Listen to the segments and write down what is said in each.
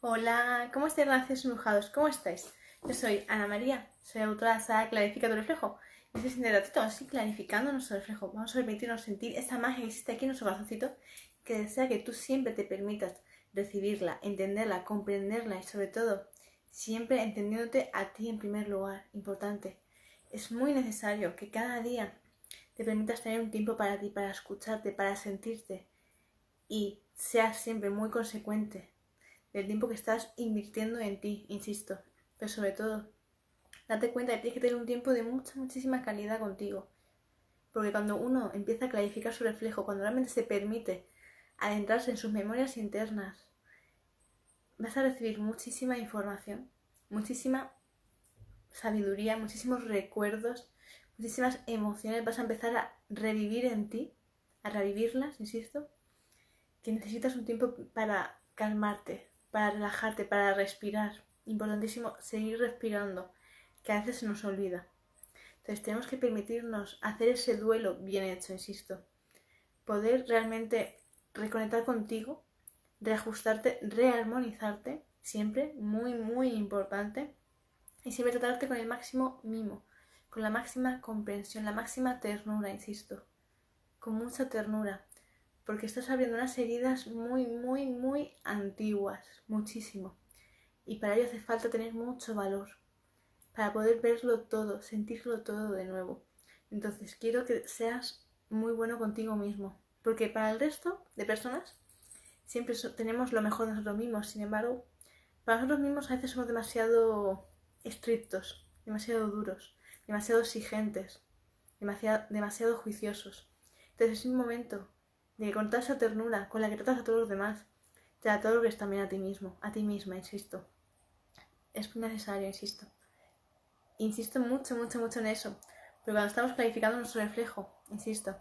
Hola, ¿cómo estáis, gracias embrujados? ¿Cómo estáis? Yo soy Ana María, soy autora de la Clarifica tu reflejo. Y este es un ratito así clarificando nuestro reflejo. Vamos a permitirnos sentir esa magia que existe aquí en nuestro corazoncito, que desea que tú siempre te permitas recibirla, entenderla, comprenderla y sobre todo, siempre entendiéndote a ti en primer lugar. Importante. Es muy necesario que cada día te permitas tener un tiempo para ti, para escucharte, para sentirte y seas siempre muy consecuente del tiempo que estás invirtiendo en ti, insisto. Pero sobre todo, date cuenta que tienes que tener un tiempo de mucha, muchísima calidad contigo. Porque cuando uno empieza a clarificar su reflejo, cuando realmente se permite adentrarse en sus memorias internas, vas a recibir muchísima información, muchísima sabiduría, muchísimos recuerdos, muchísimas emociones. Vas a empezar a revivir en ti, a revivirlas, insisto, que necesitas un tiempo para calmarte, para relajarte, para respirar. Importantísimo seguir respirando, que a veces se nos olvida. Entonces tenemos que permitirnos hacer ese duelo bien hecho, insisto. Poder realmente reconectar contigo, reajustarte, rearmonizarte, siempre, muy, muy importante. Y siempre tratarte con el máximo mimo, con la máxima comprensión, la máxima ternura, insisto. Con mucha ternura porque estás abriendo unas heridas muy, muy, muy antiguas, muchísimo. Y para ello hace falta tener mucho valor, para poder verlo todo, sentirlo todo de nuevo. Entonces, quiero que seas muy bueno contigo mismo, porque para el resto de personas siempre tenemos lo mejor de nosotros mismos, sin embargo, para nosotros mismos a veces somos demasiado estrictos, demasiado duros, demasiado exigentes, demasiado, demasiado juiciosos. Entonces es un momento de con toda esa ternura con la que tratas a todos los demás, te otorgues también a ti mismo, a ti misma, insisto. Es necesario, insisto. Insisto mucho, mucho, mucho en eso. Porque cuando estamos clarificando nuestro reflejo, insisto,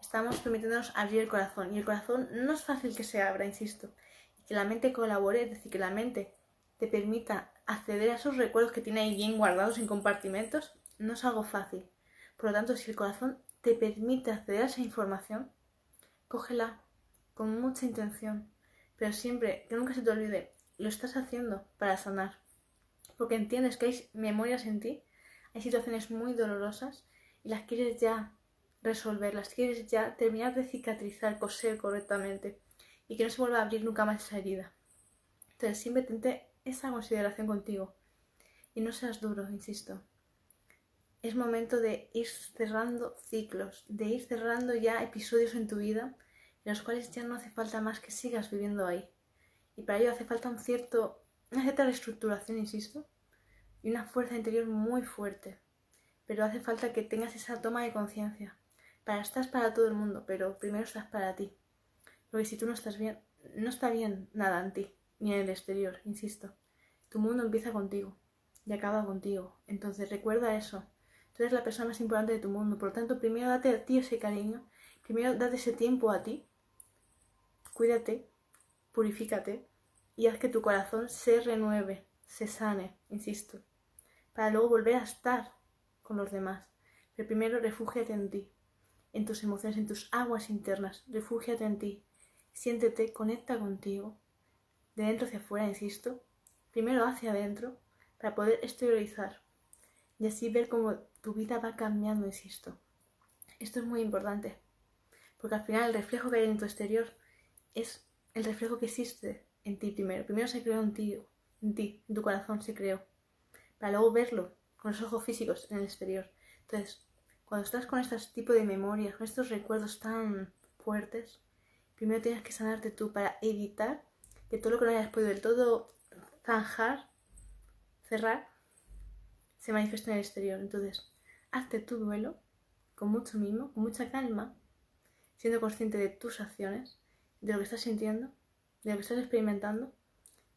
estamos permitiéndonos abrir el corazón. Y el corazón no es fácil que se abra, insisto. Y que la mente colabore, es decir, que la mente te permita acceder a esos recuerdos que tiene ahí bien guardados en compartimentos, no es algo fácil. Por lo tanto, si el corazón te permite acceder a esa información, cógela con mucha intención, pero siempre, que nunca se te olvide, lo estás haciendo para sanar, porque entiendes que hay memorias en ti, hay situaciones muy dolorosas y las quieres ya resolver, las quieres ya terminar de cicatrizar, coser correctamente y que no se vuelva a abrir nunca más esa herida. Entonces siempre tente esa consideración contigo y no seas duro, insisto. Es momento de ir cerrando ciclos, de ir cerrando ya episodios en tu vida en los cuales ya no hace falta más que sigas viviendo ahí. Y para ello hace falta un cierto, una cierta reestructuración, insisto, y una fuerza interior muy fuerte. Pero hace falta que tengas esa toma de conciencia. Para estás para todo el mundo, pero primero estás para ti. Porque si tú no estás bien, no está bien nada en ti, ni en el exterior, insisto. Tu mundo empieza contigo y acaba contigo. Entonces recuerda eso. Tú eres la persona más importante de tu mundo. Por lo tanto, primero date a ti ese cariño. Primero date ese tiempo a ti. Cuídate, purifícate y haz que tu corazón se renueve, se sane, insisto, para luego volver a estar con los demás. Pero primero refúgiate en ti, en tus emociones, en tus aguas internas. Refúgiate en ti. Siéntete, conecta contigo, de dentro hacia afuera, insisto. Primero hacia adentro, para poder exteriorizar y así ver cómo tu vida va cambiando, insisto. Esto es muy importante, porque al final el reflejo que hay en tu exterior es el reflejo que existe en ti primero. Primero se creó en ti, en ti, en tu corazón se creó, para luego verlo con los ojos físicos en el exterior. Entonces, cuando estás con este tipo de memorias, con estos recuerdos tan fuertes, primero tienes que sanarte tú para evitar que todo lo que no hayas podido del todo zanjar, cerrar, se manifiesta en el exterior. Entonces, hazte tu duelo con mucho mimo, con mucha calma, siendo consciente de tus acciones, de lo que estás sintiendo, de lo que estás experimentando,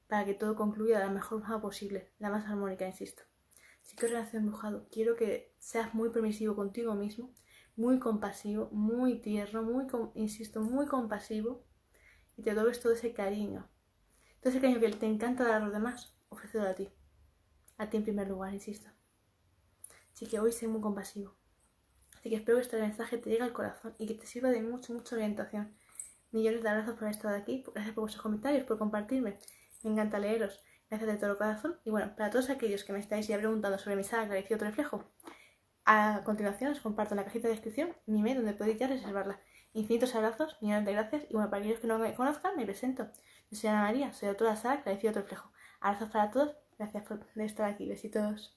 para que todo concluya de la mejor forma posible, la más armónica, insisto. Si que relación embrujado, quiero que seas muy permisivo contigo mismo, muy compasivo, muy tierno, muy, insisto, muy compasivo y te dobles todo ese cariño. Todo ese cariño que te encanta dar a los demás, ofrécelo a ti. A ti en primer lugar, insisto. Así que hoy soy muy compasivo. Así que espero que este mensaje te llegue al corazón y que te sirva de mucho, mucha orientación. Millones de abrazos por haber estado aquí, gracias por vuestros comentarios, por compartirme. Me encanta leeros. Gracias de todo corazón. Y bueno, para todos aquellos que me estáis ya preguntando sobre mi saga Clarifico tu reflejo, a continuación os comparto en la cajita de descripción mi email donde podéis ya reservarla. Infinitos abrazos, millones de gracias y bueno, para aquellos que no me conozcan, me presento. Yo soy Ana María, soy autora de la saga Clarifico tu reflejo. Abrazos para todos, gracias por estar aquí, besitos.